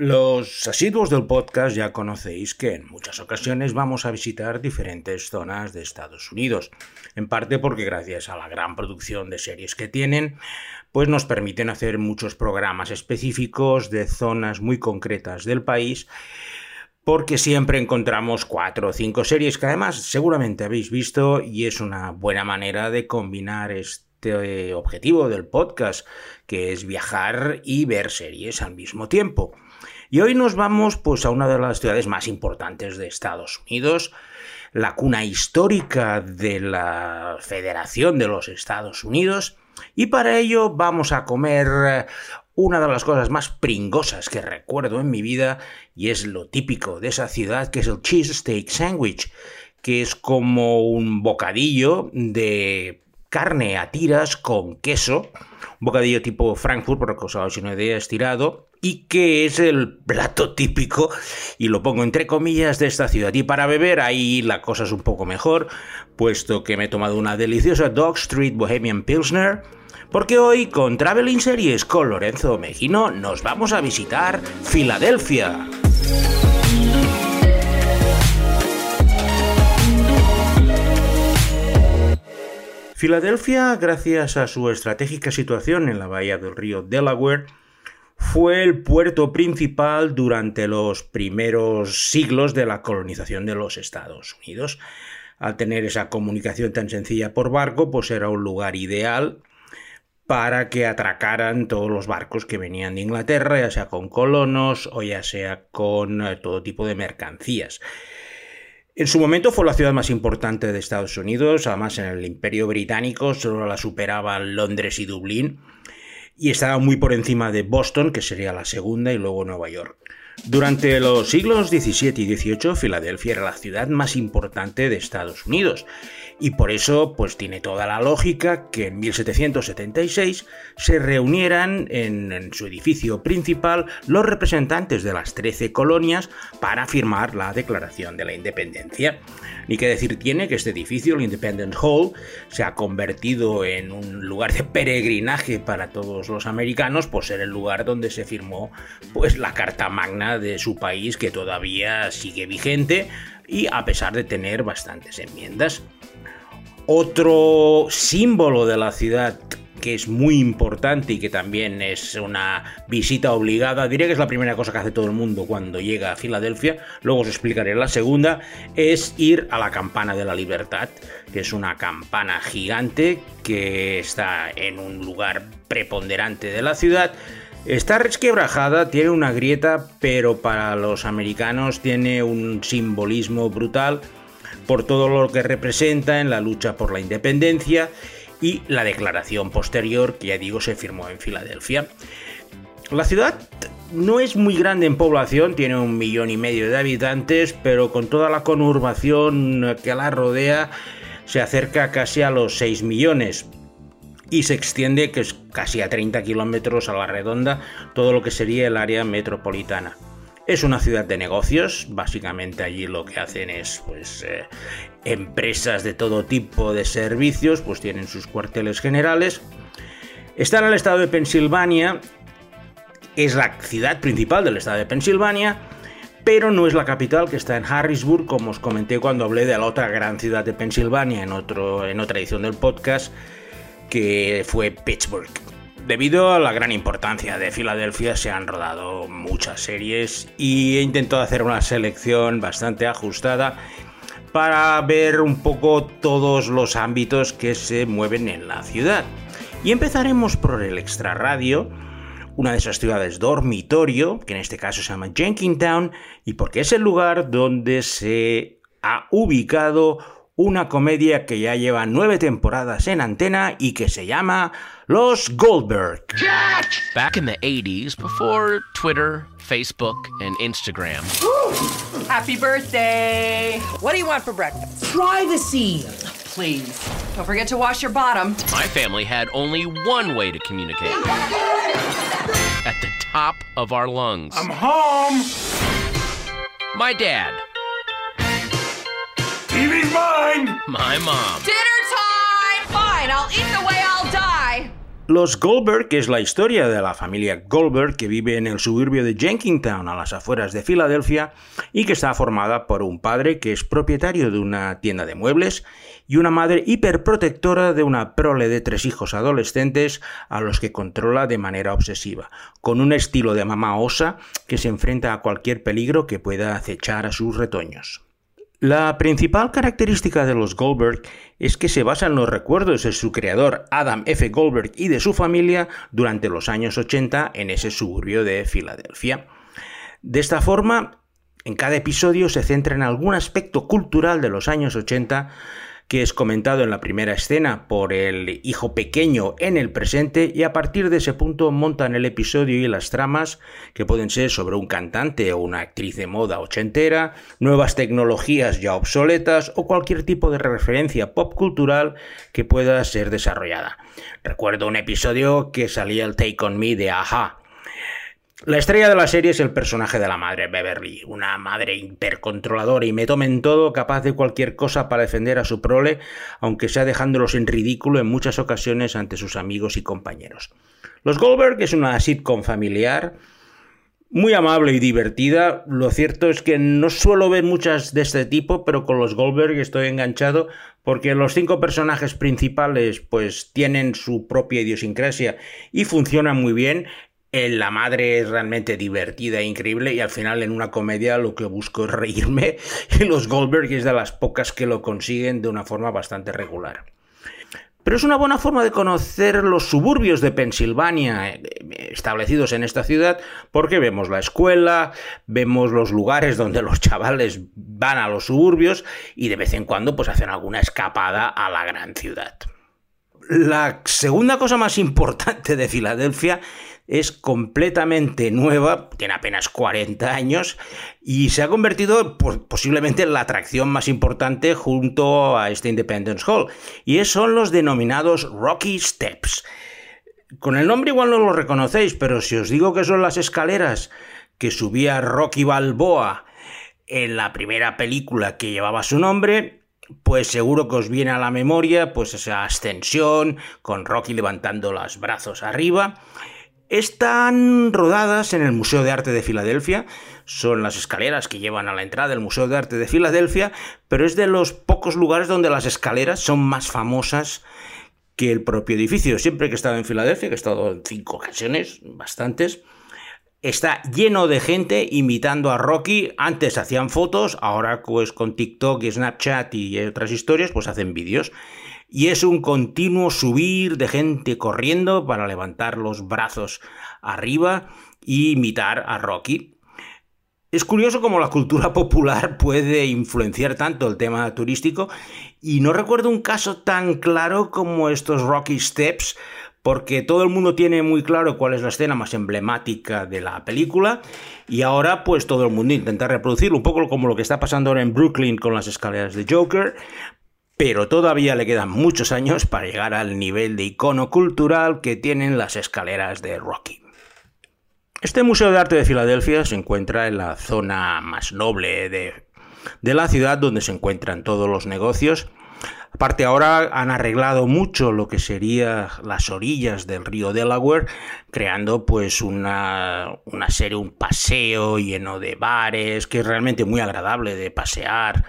Los asiduos del podcast ya conocéis que en muchas ocasiones vamos a visitar diferentes zonas de Estados Unidos, en parte porque gracias a la gran producción de series que tienen, pues nos permiten hacer muchos programas específicos de zonas muy concretas del país, porque siempre encontramos cuatro o cinco series que además seguramente habéis visto y es una buena manera de combinar este objetivo del podcast, que es viajar y ver series al mismo tiempo. Y hoy nos vamos pues a una de las ciudades más importantes de Estados Unidos, la cuna histórica de la Federación de los Estados Unidos, y para ello vamos a comer eh, una de las cosas más pringosas que recuerdo en mi vida, y es lo típico de esa ciudad, que es el cheesesteak sandwich, que es como un bocadillo de carne a tiras con queso, un bocadillo tipo Frankfurt, por que os hagáis una idea, estirado, y que es el plato típico, y lo pongo entre comillas, de esta ciudad. Y para beber ahí la cosa es un poco mejor, puesto que me he tomado una deliciosa Dog Street Bohemian Pilsner, porque hoy con Traveling Series con Lorenzo Mejino nos vamos a visitar Filadelfia. Filadelfia, gracias a su estratégica situación en la bahía del río Delaware, fue el puerto principal durante los primeros siglos de la colonización de los Estados Unidos. Al tener esa comunicación tan sencilla por barco, pues era un lugar ideal para que atracaran todos los barcos que venían de Inglaterra, ya sea con colonos o ya sea con eh, todo tipo de mercancías. En su momento fue la ciudad más importante de Estados Unidos, además en el Imperio Británico solo la superaban Londres y Dublín, y estaba muy por encima de Boston, que sería la segunda, y luego Nueva York. Durante los siglos XVII y XVIII, Filadelfia era la ciudad más importante de Estados Unidos, y por eso pues tiene toda la lógica que en 1776 se reunieran en, en, su edificio principal los representantes de las 13 colonias para firmar la Declaración de la Independencia. Ni que decir tiene que este edificio, el Independence Hall, se ha convertido en un lugar de peregrinaje para todos los americanos por ser el lugar donde se firmó pues la Carta Magna de su país que todavía sigue vigente y a pesar de tener bastantes enmiendas. Otro símbolo de la ciudad que es muy importante y que también es una visita obligada, diré que es la primera cosa que hace todo el mundo cuando llega a Filadelfia, luego os explicaré. La segunda, es ir a la Campana de la Libertad, que es una campana gigante que está en un lugar preponderante de la ciudad. Está resquebrajada, tiene una grieta, pero para los americanos tiene un simbolismo brutal por todo lo que representa en la lucha por la independencia y la declaración posterior que ya digo se firmó en Filadelfia. La ciudad no es muy grande en población, tiene un millón y medio de habitantes, pero con toda la conurbación que la rodea se acerca casi a los 6 millones y se extiende que es casi a 30 kilómetros a la redonda todo lo que sería el área metropolitana. Es una ciudad de negocios, básicamente allí lo que hacen es pues eh, empresas de todo tipo de servicios, pues tienen sus cuarteles generales. Está en el estado de Pensilvania, es la ciudad principal del estado de Pensilvania, pero no es la capital que está en Harrisburg, como os comenté cuando hablé de la otra gran ciudad de Pensilvania en, otro, en otra edición del podcast, que fue Pittsburgh. Debido a la gran importancia de Filadelfia se han rodado muchas series y he intentado hacer una selección bastante ajustada para ver un poco todos los ámbitos que se mueven en la ciudad. Y empezaremos por el extra radio, una de esas ciudades dormitorio, que en este caso se llama Jenkintown, y porque es el lugar donde se ha ubicado una comedia que ya lleva nueve temporadas en antena y que se llama Los Goldberg. Back in the 80s, before Twitter, Facebook, and Instagram. Happy birthday! What do you want for breakfast? Privacy! Please. Don't forget to wash your bottom. My family had only one way to communicate at the top of our lungs. I'm home! My dad. TV's mine! My mom. Dinner time! Fine, I'll eat the way I'll die. Los Goldberg, que es la historia de la familia Goldberg que vive en el suburbio de Jenkintown, a las afueras de Filadelfia, y que está formada por un padre que es propietario de una tienda de muebles y una madre hiperprotectora de una prole de tres hijos adolescentes a los que controla de manera obsesiva, con un estilo de mamá osa que se enfrenta a cualquier peligro que pueda acechar a sus retoños. La principal característica de los Goldberg es que se basan los recuerdos de su creador Adam F. Goldberg y de su familia durante los años 80 en ese suburbio de Filadelfia. De esta forma, en cada episodio se centra en algún aspecto cultural de los años 80 que es comentado en la primera escena por el hijo pequeño en el presente y a partir de ese punto montan el episodio y las tramas que pueden ser sobre un cantante o una actriz de moda ochentera, nuevas tecnologías ya obsoletas o cualquier tipo de referencia pop cultural que pueda ser desarrollada. Recuerdo un episodio que salía el Take on Me de Aja, la estrella de la serie es el personaje de la madre Beverly, una madre hipercontroladora y me en todo, capaz de cualquier cosa para defender a su prole, aunque sea dejándolos en ridículo en muchas ocasiones ante sus amigos y compañeros. Los Goldberg es una sitcom familiar, muy amable y divertida. Lo cierto es que no suelo ver muchas de este tipo, pero con los Goldberg estoy enganchado porque los cinco personajes principales pues tienen su propia idiosincrasia y funcionan muy bien la madre es realmente divertida e increíble y al final en una comedia lo que busco es reírme y los Goldberg es de las pocas que lo consiguen de una forma bastante regular. Pero es una buena forma de conocer los suburbios de Pensilvania eh, establecidos en esta ciudad porque vemos la escuela, vemos los lugares donde los chavales van a los suburbios y de vez en cuando pues hacen alguna escapada a la gran ciudad. La segunda cosa más importante de Filadelfia es completamente nueva, tiene apenas 40 años y se ha convertido posiblemente en la atracción más importante junto a este Independence Hall. Y son los denominados Rocky Steps. Con el nombre igual no lo reconocéis, pero si os digo que son las escaleras que subía Rocky Balboa en la primera película que llevaba su nombre, pues seguro que os viene a la memoria pues esa ascensión con Rocky levantando los brazos arriba están rodadas en el Museo de Arte de Filadelfia, son las escaleras que llevan a la entrada del Museo de Arte de Filadelfia, pero es de los pocos lugares donde las escaleras son más famosas que el propio edificio. Siempre que he estado en Filadelfia, que he estado en cinco ocasiones, bastantes, está lleno de gente imitando a Rocky. Antes hacían fotos, ahora pues con TikTok y Snapchat y otras historias, pues hacen vídeos y es un continuo subir de gente corriendo para levantar los brazos arriba e imitar a Rocky. Es curioso cómo la cultura popular puede influenciar tanto el tema turístico y no recuerdo un caso tan claro como estos Rocky Steps porque todo el mundo tiene muy claro cuál es la escena más emblemática de la película y ahora pues todo el mundo intenta reproducirlo, un poco como lo que está pasando ahora en Brooklyn con las escaleras de Joker, pero todavía le quedan muchos años para llegar al nivel de icono cultural que tienen las escaleras de Rocky. Este Museo de Arte de Filadelfia se encuentra en la zona más noble de, de la ciudad donde se encuentran todos los negocios. Aparte ahora han arreglado mucho lo que sería las orillas del río Delaware, creando pues una, una serie, un paseo lleno de bares, que es realmente muy agradable de pasear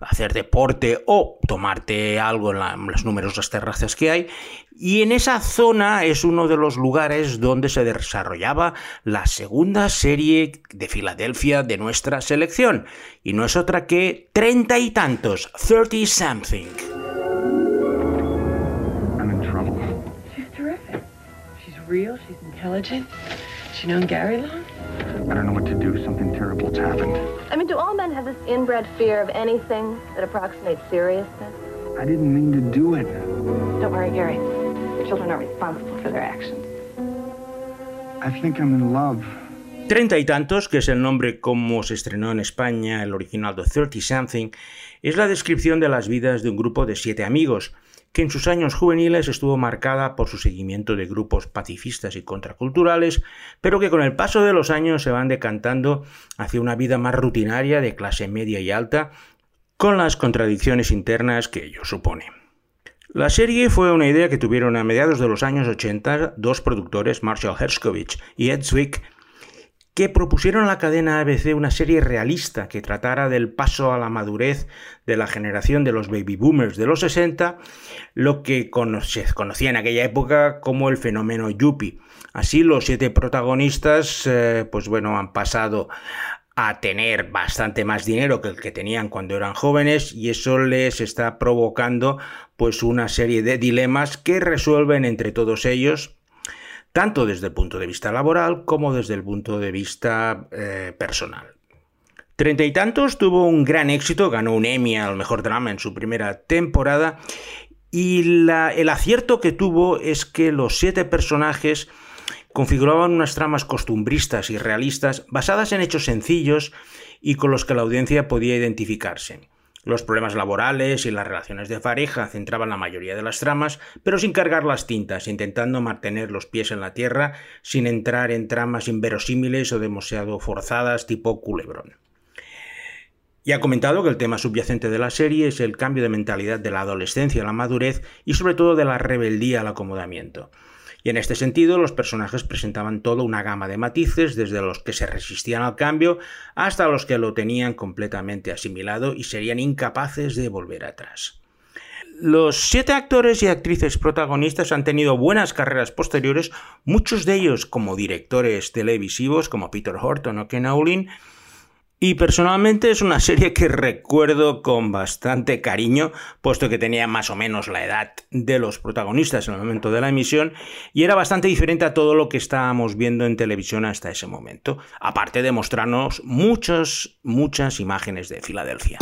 hacer deporte o tomarte algo en, las numerosas terrazas que hay. Y en esa zona es uno de los lugares donde se desarrollaba la segunda serie de Filadelfia de nuestra selección. Y no es otra que treinta y tantos, 30 something. I'm in trouble. She's terrific. She's real, she's intelligent. She known Gary long? I don't know what to do. Something terrible's happened. I mean, do all men have this inbred fear of anything that approximates seriousness? I didn't mean to do it. Don't worry, Gary. Your children are responsible for their actions. I think I'm in love. Treinta y tantos, que es el nombre como se estrenó en España el original de Thirty Something, es la descripción de las vidas de un grupo de siete amigos, que en sus años juveniles estuvo marcada por su seguimiento de grupos pacifistas y contraculturales, pero que con el paso de los años se van decantando hacia una vida más rutinaria de clase media y alta, con las contradicciones internas que ello supone. La serie fue una idea que tuvieron a mediados de los años 80 dos productores, Marshall Herskovich y Ed Zwick, que propusieron a la cadena ABC una serie realista que tratara del paso a la madurez de la generación de los baby boomers de los 60, lo que se conocía en aquella época como el fenómeno yuppie. Así los siete protagonistas, eh, pues bueno, han pasado a tener bastante más dinero que el que tenían cuando eran jóvenes y eso les está provocando pues una serie de dilemas que resuelven entre todos ellos tanto desde el punto de vista laboral como desde el punto de vista eh, personal. Treinta y tantos tuvo un gran éxito, ganó un Emmy al mejor drama en su primera temporada y el acierto que tuvo es que los siete personajes configuraban unas tramas costumbristas y realistas basadas en hechos sencillos y con los que la audiencia podía identificarse. Los problemas laborales y las relaciones de pareja centraban la mayoría de las tramas, pero sin cargar las tintas, intentando mantener los pies en la tierra sin entrar en tramas inverosímiles o demasiado forzadas tipo culebrón. Y ha comentado que el tema subyacente de la serie es el cambio de mentalidad de la adolescencia a la madurez y sobre todo de la rebeldía al acomodamiento. Y en este sentido, los personajes presentaban toda una gama de matices, desde los que se resistían al cambio hasta los que lo tenían completamente asimilado y serían incapaces de volver atrás. Los siete actores y actrices protagonistas han tenido buenas carreras posteriores, muchos de ellos como directores televisivos como Peter Horton o Ken Aulin, y personalmente es una serie que recuerdo con bastante cariño, puesto que tenía más o menos la edad de los protagonistas en el momento de la emisión y era bastante diferente a todo lo que estábamos viendo en televisión hasta ese momento, aparte de mostrarnos muchas, muchas imágenes de Filadelfia.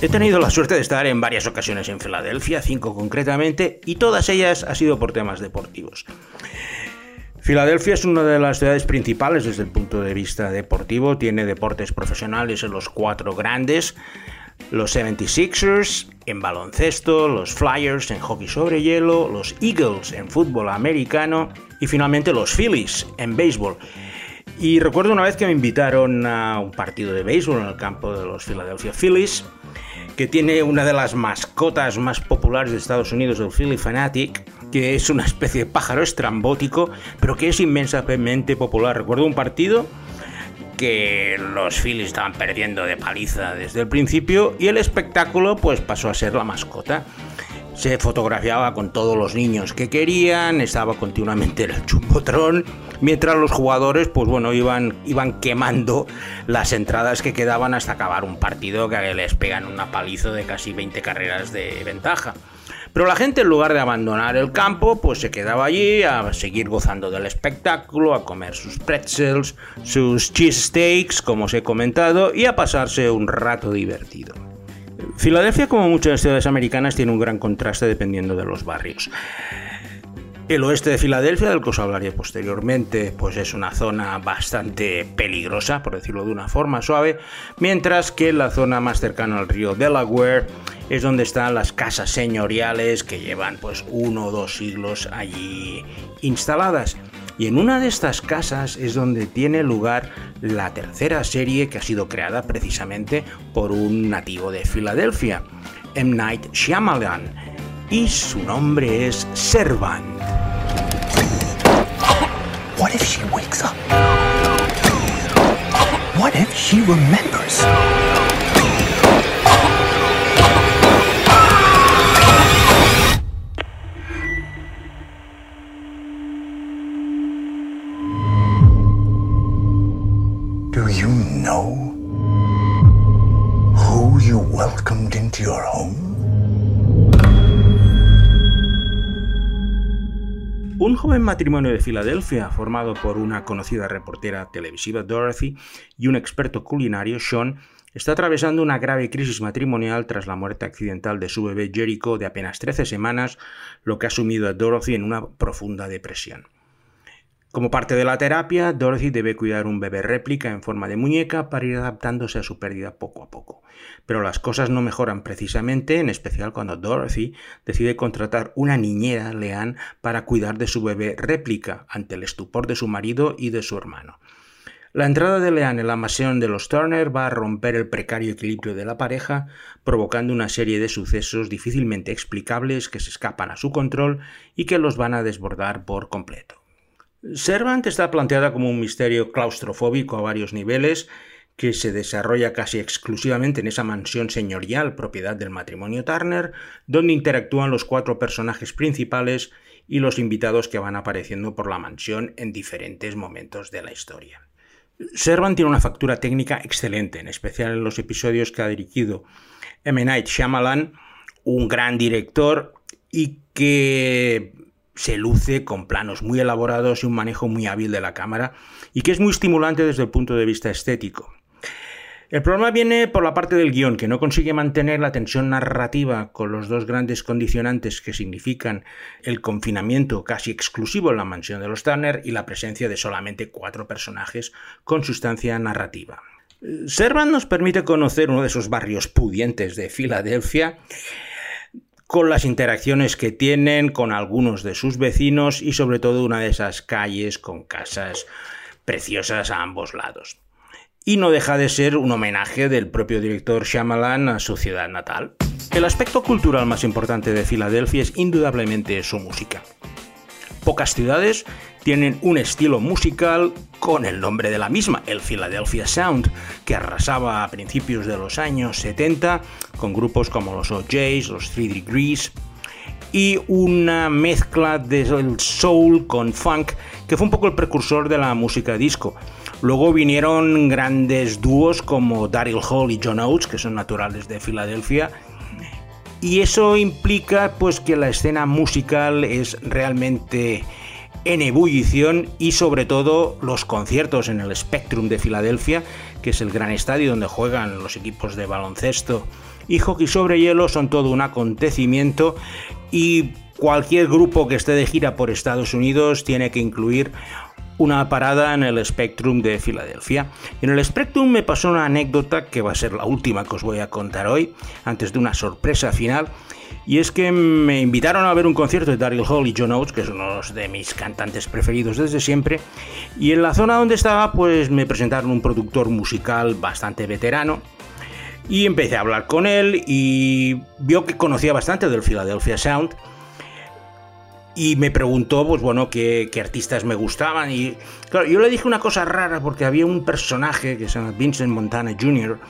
He tenido la suerte de estar en varias ocasiones en Filadelfia, cinco concretamente, y todas ellas ha sido por temas deportivos. Filadelfia es una de las ciudades principales desde el punto de vista deportivo, tiene deportes profesionales en los cuatro grandes, los 76ers en baloncesto, los Flyers en hockey sobre hielo, los Eagles en fútbol americano y finalmente los Phillies en béisbol. Y recuerdo una vez que me invitaron a un partido de béisbol en el campo de los Philadelphia Phillies, que tiene una de las mascotas más populares de Estados Unidos, el Philly Fanatic, que es una especie de pájaro estrambótico, pero que es inmensamente popular. Recuerdo un partido que los Phillies estaban perdiendo de paliza desde el principio y el espectáculo pues pasó a ser la mascota. Se fotografiaba con todos los niños que querían, estaba continuamente en el chumbotrón, mientras los jugadores pues bueno iban, iban quemando las entradas que quedaban hasta acabar un partido que les pegan una paliza de casi 20 carreras de ventaja. Pero la gente en lugar de abandonar el campo, pues se quedaba allí a seguir gozando del espectáculo, a comer sus pretzels, sus cheesesteaks, como os he comentado, y a pasarse un rato divertido. Filadelfia, como muchas ciudades americanas, tiene un gran contraste dependiendo de los barrios. El oeste de Filadelfia, del que os hablaré posteriormente, pues es una zona bastante peligrosa, por decirlo de una forma suave, mientras que la zona más cercana al río Delaware es donde están las casas señoriales que llevan pues uno o dos siglos allí instaladas. Y en una de estas casas es donde tiene lugar la tercera serie que ha sido creada precisamente por un nativo de Filadelfia, M. Night Shyamalan, y su nombre es Servant. What if she wakes up? What if she remembers? Do you know who you welcomed into your home? Un joven matrimonio de Filadelfia, formado por una conocida reportera televisiva Dorothy y un experto culinario Sean, está atravesando una grave crisis matrimonial tras la muerte accidental de su bebé Jericho de apenas 13 semanas, lo que ha sumido a Dorothy en una profunda depresión. Como parte de la terapia, Dorothy debe cuidar un bebé réplica en forma de muñeca para ir adaptándose a su pérdida poco a poco. Pero las cosas no mejoran precisamente, en especial cuando Dorothy decide contratar una niñera, Leanne, para cuidar de su bebé réplica ante el estupor de su marido y de su hermano. La entrada de Leanne en la mansión de los Turner va a romper el precario equilibrio de la pareja, provocando una serie de sucesos difícilmente explicables que se escapan a su control y que los van a desbordar por completo. Servant está planteada como un misterio claustrofóbico a varios niveles que se desarrolla casi exclusivamente en esa mansión señorial propiedad del matrimonio Turner, donde interactúan los cuatro personajes principales y los invitados que van apareciendo por la mansión en diferentes momentos de la historia. Servan tiene una factura técnica excelente, en especial en los episodios que ha dirigido M. Night Shyamalan, un gran director y que se luce con planos muy elaborados y un manejo muy hábil de la cámara y que es muy estimulante desde el punto de vista estético. El problema viene por la parte del guion, que no consigue mantener la tensión narrativa con los dos grandes condicionantes que significan el confinamiento casi exclusivo en la mansión de los Turner y la presencia de solamente cuatro personajes con sustancia narrativa. Servan nos permite conocer uno de esos barrios pudientes de Filadelfia, con las interacciones que tienen con algunos de sus vecinos y sobre todo una de esas calles con casas preciosas a ambos lados y no deja de ser un homenaje del propio director Shyamalan a su ciudad natal. El aspecto cultural más importante de Filadelfia es indudablemente su música. Pocas ciudades tienen un estilo musical con el nombre de la misma, el Philadelphia Sound, que arrasaba a principios de los años 70 con grupos como los OJs, los Three Degrees, y una mezcla de soul con funk que fue un poco el precursor de la música disco. Luego vinieron grandes dúos como Daryl Hall y John Oates, que son naturales de Filadelfia. Y eso implica pues que la escena musical es realmente en ebullición y sobre todo los conciertos en el Spectrum de Filadelfia, que es el gran estadio donde juegan los equipos de baloncesto y hockey sobre hielo, son todo un acontecimiento y cualquier grupo que esté de gira por Estados Unidos tiene que incluir una parada en el Spectrum de Filadelfia. En el Spectrum me pasó una anécdota que va a ser la última que os voy a contar hoy, antes de una sorpresa final. Y es que me invitaron a ver un concierto de Daryl Hall y John Oates, que son uno de mis cantantes preferidos desde siempre. Y en la zona donde estaba, pues me presentaron un productor musical bastante veterano. Y empecé a hablar con él y vio que conocía bastante del Philadelphia Sound y me preguntó, pues bueno, qué, artistas me gustaban. Y claro, yo le dije una cosa rara porque había un personaje que se llama Vincent Montana Jr.,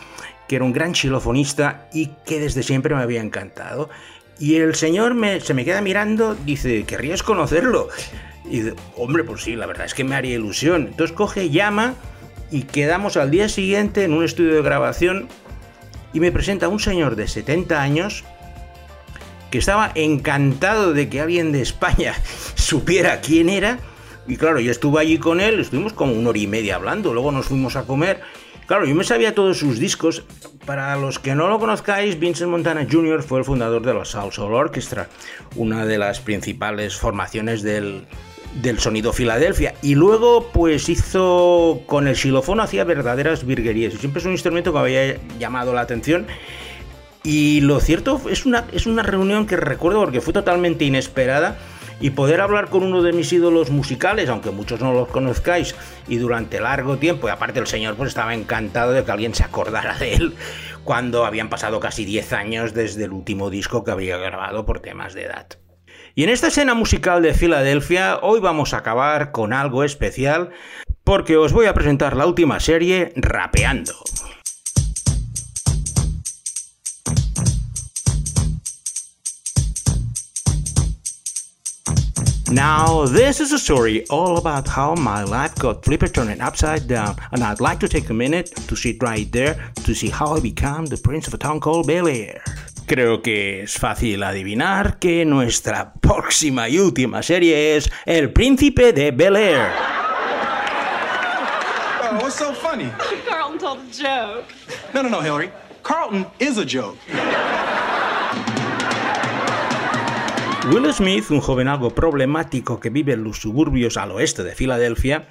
que era un gran xilofonista y que desde siempre me había encantado. Y el señor me, se me queda mirando, dice, ¿querrías conocerlo? Y dice, hombre, pues sí, la verdad es que me haría ilusión. Entonces coge, llama y quedamos al día siguiente en un estudio de grabación y me presenta un señor de 70 años que estaba encantado de que alguien de España supiera quién era. Y claro, yo estuve allí con él, estuvimos como una hora y media hablando, luego nos fuimos a comer. Claro, yo me sabía todos sus discos. Para los que no lo conozcáis, Vincent Montana Jr. fue el fundador de la Soul Soul Orchestra, una de las principales formaciones del, del sonido Filadelfia. Y luego, pues hizo con el xilófono, hacía verdaderas virguerías. Y siempre es un instrumento que había llamado la atención y lo cierto es una, es una reunión que recuerdo porque fue totalmente inesperada y poder hablar con uno de mis ídolos musicales, aunque muchos no los conozcáis, y durante largo tiempo, y aparte el señor pues estaba encantado de que alguien se acordara de él cuando habían pasado casi 10 años desde el último disco que había grabado por temas de edad. Y en esta escena musical de Filadelfia, hoy vamos a acabar con algo especial, porque os voy a presentar la última serie, Rapeando. Now, this is a story all about how my life got flipped turned upside down, and I'd like to take a minute to sit right there to see how I became the prince of a town called Bel Air. Creo que es fácil adivinar que nuestra próxima y última serie es El Príncipe de Bel Air. Oh, what's so funny? Carlton told a joke. No, no, no, Hillary. Carlton is a joke. Will Smith, un joven algo problemático que vive en los suburbios al oeste de Filadelfia,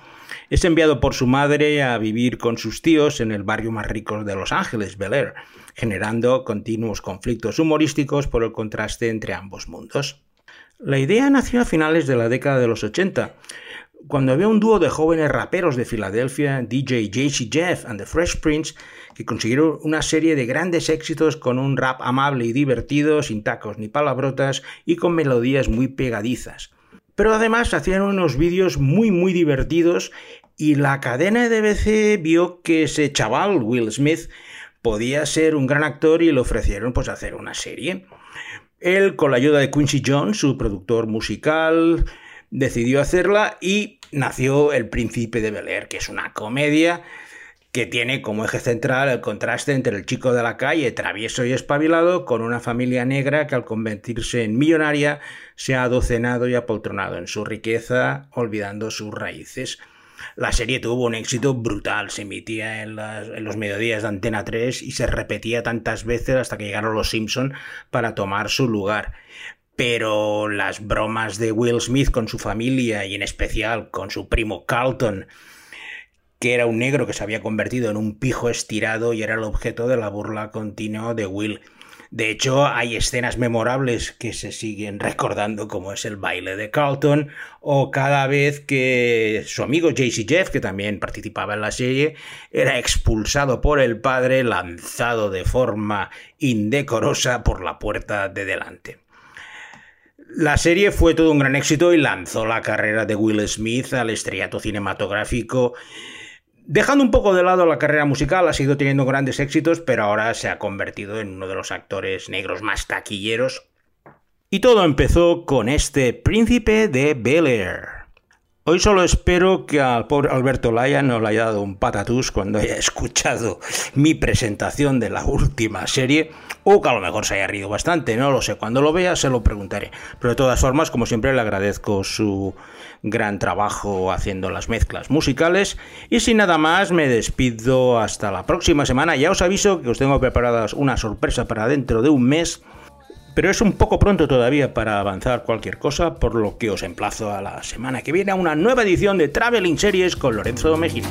es enviado por su madre a vivir con sus tíos en el barrio más rico de Los Ángeles, Bel Air, generando continuos conflictos humorísticos por el contraste entre ambos mundos. La idea nació a finales de la década de los 80, cuando había un dúo de jóvenes raperos de Filadelfia, DJ JC Jeff and the Fresh Prince, que consiguieron una serie de grandes éxitos con un rap amable y divertido, sin tacos ni palabrotas y con melodías muy pegadizas. Pero además hacían unos vídeos muy muy divertidos y la cadena de BBC vio que ese chaval, Will Smith, podía ser un gran actor y le ofrecieron pues hacer una serie. Él, con la ayuda de Quincy Jones, su productor musical, decidió hacerla y nació El Príncipe de Bel Air, que es una comedia que tiene como eje central el contraste entre el chico de la calle, travieso y espabilado, con una familia negra que al convertirse en millonaria se ha adocenado y apoltronado en su riqueza, olvidando sus raíces. La serie tuvo un éxito brutal, se emitía en, los mediodías de Antena 3 y se repetía tantas veces hasta que llegaron los Simpson para tomar su lugar pero las bromas de Will Smith con su familia y en especial con su primo Carlton, que era un negro que se había convertido en un pijo estirado y era el objeto de la burla continua de Will. De hecho, hay escenas memorables que se siguen recordando, como es el baile de Carlton, o cada vez que su amigo JC Jeff, que también participaba en la serie, era expulsado por el padre, lanzado de forma indecorosa por la puerta de delante. La serie fue todo un gran éxito y lanzó la carrera de Will Smith al estrellato cinematográfico. Dejando un poco de lado la carrera musical, ha seguido teniendo grandes éxitos, pero ahora se ha convertido en uno de los actores negros más taquilleros. Y todo empezó con este Príncipe de Bel Air. Hoy solo espero que al pobre Alberto Laya no le haya dado un patatús cuando haya escuchado mi presentación de la última serie, o que a lo mejor se haya rido bastante, no lo sé. Cuando lo vea se lo preguntaré. Pero de todas formas, como siempre, le agradezco su gran trabajo haciendo las mezclas musicales. Y sin nada más, me despido hasta la próxima semana. Ya os aviso que os tengo preparadas una sorpresa para dentro de un mes pero es un poco pronto todavía para avanzar cualquier cosa, por lo que os emplazo a la semana que viene a una nueva edición de Traveling Series con Lorenzo Mejino.